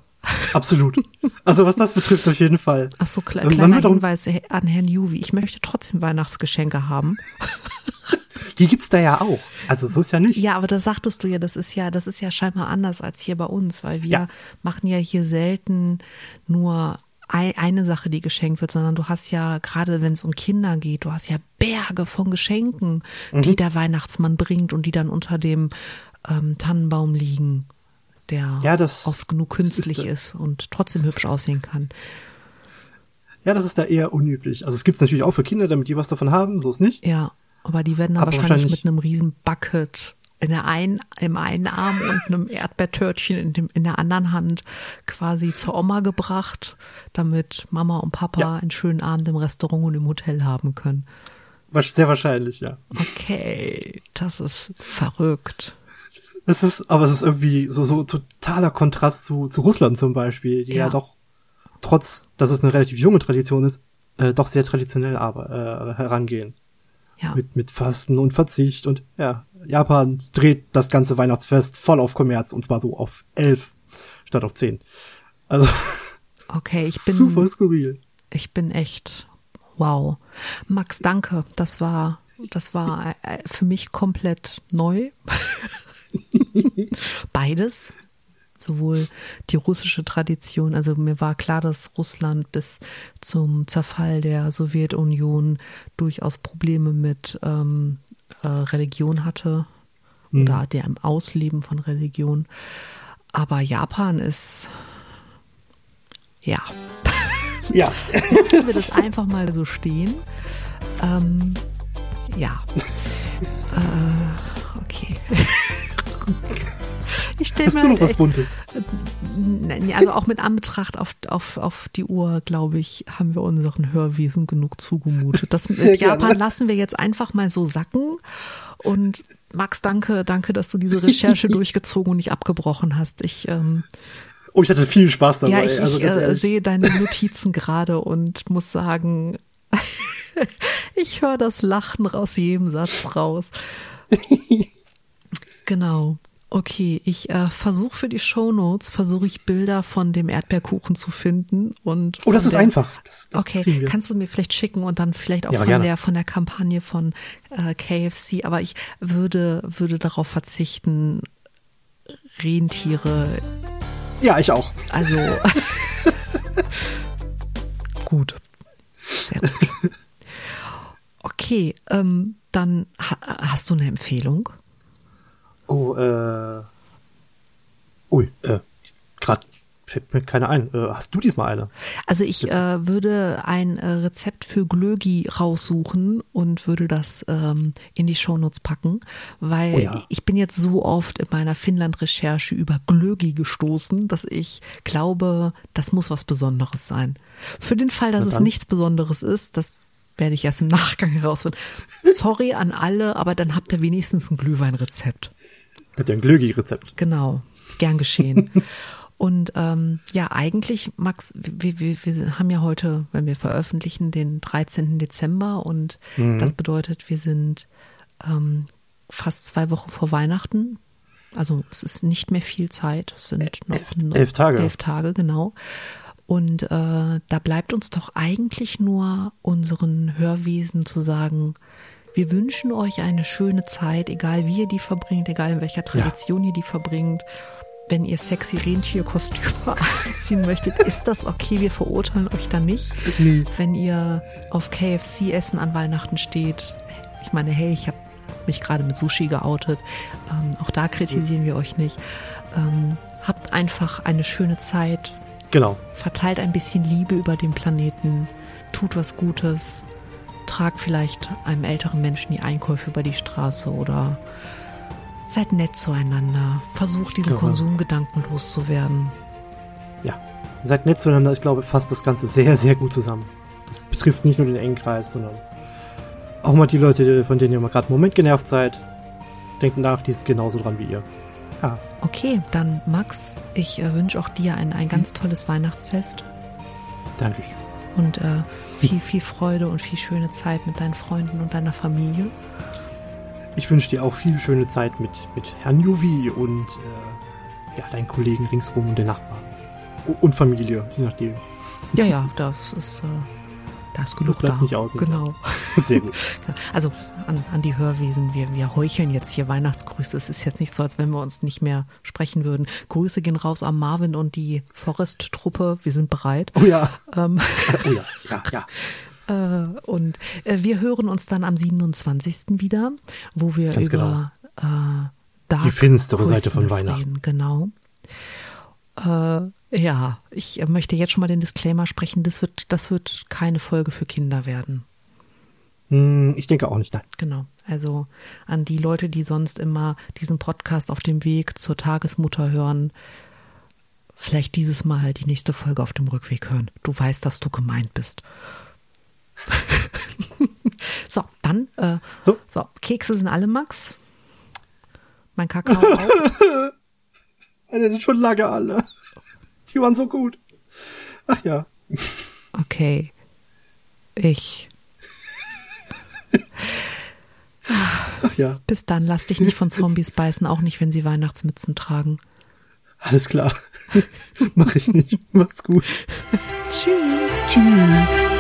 B: [laughs] absolut. also was das betrifft, auf jeden Fall.
A: Ach so, kle kleiner Hinweis an Herrn Juvi. Ich möchte trotzdem Weihnachtsgeschenke haben. [laughs]
B: Die gibt's da ja auch. Also so ist ja nicht.
A: Ja, aber da sagtest du ja, das ist ja, das ist ja scheinbar anders als hier bei uns, weil wir
B: Ja.
A: machen ja hier selten nur ei- eine Sache, die geschenkt wird, sondern du hast ja, gerade wenn es um Kinder geht, du hast ja Berge von Geschenken,
B: Mhm.
A: die der Weihnachtsmann bringt und die dann unter dem ähm, Tannenbaum liegen, der
B: Ja, das-
A: oft genug
B: ist
A: künstlich
B: da-
A: ist und trotzdem hübsch aussehen kann.
B: Ja, das ist da eher unüblich. Also es gibt's natürlich auch für Kinder, damit die was davon haben, so ist nicht.
A: Ja, aber die werden dann wahrscheinlich,
B: wahrscheinlich-
A: mit einem riesen Bucket in der einen, im einen Arm und einem [laughs] Erdbeertörtchen in, dem, in der anderen Hand quasi zur Oma gebracht, damit Mama und Papa
B: Ja.
A: einen schönen Abend im Restaurant und im Hotel haben können.
B: Sehr wahrscheinlich, ja.
A: Okay, das ist verrückt.
B: Es ist, aber es ist irgendwie so, so totaler Kontrast zu, zu Russland zum Beispiel, die ja.
A: Ja.
B: doch, trotz, dass es eine relativ junge Tradition ist, äh, doch sehr traditionell aber, äh, herangehen.
A: Ja,
B: Mit, mit Fasten und Verzicht und ja, Japan dreht das ganze Weihnachtsfest voll auf Kommerz und zwar so auf elf statt auf zehn. Also [laughs]
A: okay, ich bin,
B: super skurril.
A: ich bin echt wow. Max, danke. Das war, das war äh, für mich komplett neu. [laughs] [laughs] Beides. Sowohl die russische Tradition, also mir war klar, dass Russland bis zum Zerfall der Sowjetunion durchaus Probleme mit ähm, äh, Religion hatte oder dem Ausleben von Religion. Aber Japan ist, ja,
B: Ja. [laughs]
A: lassen wir das einfach mal so stehen. Ähm, ja. äh, okay. [laughs] [laughs] Ich
B: Hast
A: mir
B: du noch
A: halt
B: was Buntes?
A: Also auch mit Anbetracht auf, auf, auf die Uhr, glaube ich, haben wir unseren Hörwesen genug zugemutet. Das [laughs]
B: Sehr
A: mit Japan
B: gerne.
A: lassen wir jetzt einfach mal so sacken. Und Max, danke, danke, dass du diese Recherche [laughs] durchgezogen und nicht abgebrochen hast. Ich, ähm,
B: Oh, ich hatte viel Spaß dabei.
A: ja, ich,
B: also
A: ich äh, sehe deine Notizen gerade und muss sagen, ich höre das Lachen aus jedem Satz raus. Genau. Okay, ich äh, versuche für die Shownotes, versuche ich Bilder von dem Erdbeerkuchen zu finden und
B: Oh, das ist
A: der-
B: einfach. Das, das
A: Okay, kannst du mir vielleicht schicken und dann vielleicht auch
B: Ja,
A: von
B: gerne.
A: der von der Kampagne von äh, KFC, aber ich würde würde darauf verzichten Rentiere
B: Ja, ich auch.
A: also [laughs] gut. Sehr gut. Okay, ähm, dann ha hast du eine Empfehlung?
B: Oh, äh. Ui, äh, gerade Fällt mir keine ein. Äh, hast du diesmal eine?
A: Also ich äh, würde ein äh, Rezept für Glögi raussuchen und würde das ähm, in die Shownotes packen, weil
B: Oh ja.
A: ich bin jetzt so oft in meiner Finnland-Recherche über Glögi gestoßen, dass ich glaube, das muss was Besonderes sein. Für den Fall, dass es nichts Besonderes ist, das werde ich erst im Nachgang [laughs] herausfinden. Sorry an alle, aber dann habt ihr wenigstens ein Glühweinrezept.
B: Ja ein Glögi-Rezept.
A: Genau, gern geschehen. [laughs] Und ähm, ja, eigentlich, Max, wir, wir, wir haben ja heute, wenn wir veröffentlichen, den 13. Dezember und das bedeutet, wir sind ähm, fast zwei Wochen vor Weihnachten. Also es ist nicht mehr viel Zeit, es sind noch, noch
B: elf Tage.
A: Elf Tage, genau. Und äh, da bleibt uns doch eigentlich nur unseren Hörwesen zu sagen, wir wünschen euch eine schöne Zeit, egal wie ihr die verbringt, egal in welcher Tradition ihr die verbringt. Wenn ihr sexy Rentierkostüme [laughs] anziehen möchtet, ist das okay. Wir verurteilen euch da nicht.
B: Nee.
A: Wenn ihr auf KFC-Essen an Weihnachten steht, ich meine, hey, ich habe mich gerade mit Sushi geoutet. Ähm, auch da kritisieren wir euch nicht. Ähm, habt einfach eine schöne Zeit,
B: Genau.
A: verteilt ein bisschen Liebe über den Planeten, tut was Gutes, tragt vielleicht einem älteren Menschen die Einkäufe über die Straße oder seid nett zueinander, versucht diesen
B: Genau.
A: Konsumgedanken loszuwerden.
B: Ja. Seid nett zueinander. Ich glaube, fasst das Ganze sehr, sehr gut zusammen. Das betrifft nicht nur den engen Kreis, sondern auch mal die Leute, von denen ihr mal gerade einen Moment genervt seid. Denkt nach, die sind genauso dran wie ihr. Ja.
A: Okay, dann Max, ich äh, wünsche auch dir ein, ein ganz tolles Weihnachtsfest
B: Danke.
A: und äh, viel, viel Freude und viel schöne Zeit mit deinen Freunden und deiner Familie.
B: Ich wünsche dir auch viel schöne Zeit mit, mit Herrn Juvi und äh, ja, deinen Kollegen ringsrum und den Nachbarn. Und Familie, je nachdem.
A: Ja, ja, das ist, äh, da ist genug
B: bleibt
A: da.
B: nicht aus?
A: Genau. [laughs]
B: Sehr gut. [laughs]
A: Also an, an die Hörwesen, wir, wir heucheln jetzt hier Weihnachtsgrüße. Es ist jetzt nicht so, als wenn wir uns nicht mehr sprechen würden. Grüße gehen raus an Marvin und die Forest-Truppe. Wir sind bereit.
B: Oh ja.
A: Ähm, [laughs]
B: Oh ja. Ja, ja.
A: äh, und äh, wir hören uns dann am 27. wieder, wo wir
B: Ganz
A: über äh, Dark
B: Die finstere Seite von
A: Christmas
B: Weihnachten.
A: Reden. Genau. Äh, ja, ich äh, möchte jetzt schon mal den Disclaimer sprechen. Das wird, das wird keine Folge für Kinder werden.
B: Hm, ich denke auch nicht, nein.
A: Genau. Also an die Leute, die sonst immer diesen Podcast auf dem Weg zur Tagesmutter hören, vielleicht dieses Mal die nächste Folge auf dem Rückweg hören. Du weißt, dass du gemeint bist. [laughs] so, dann, äh,
B: So.
A: so, Kekse sind alle, Max. Mein Kakao [laughs] auch.
B: Die sind schon lange alle. Die waren so gut. Ach ja.
A: Okay. Ich.
B: Ach ja.
A: Bis dann, lass dich nicht von Zombies beißen, auch nicht, wenn sie Weihnachtsmützen tragen.
B: Alles klar. [laughs] Mach ich nicht. Macht's gut. [laughs]
A: Tschüss.
B: Tschüss.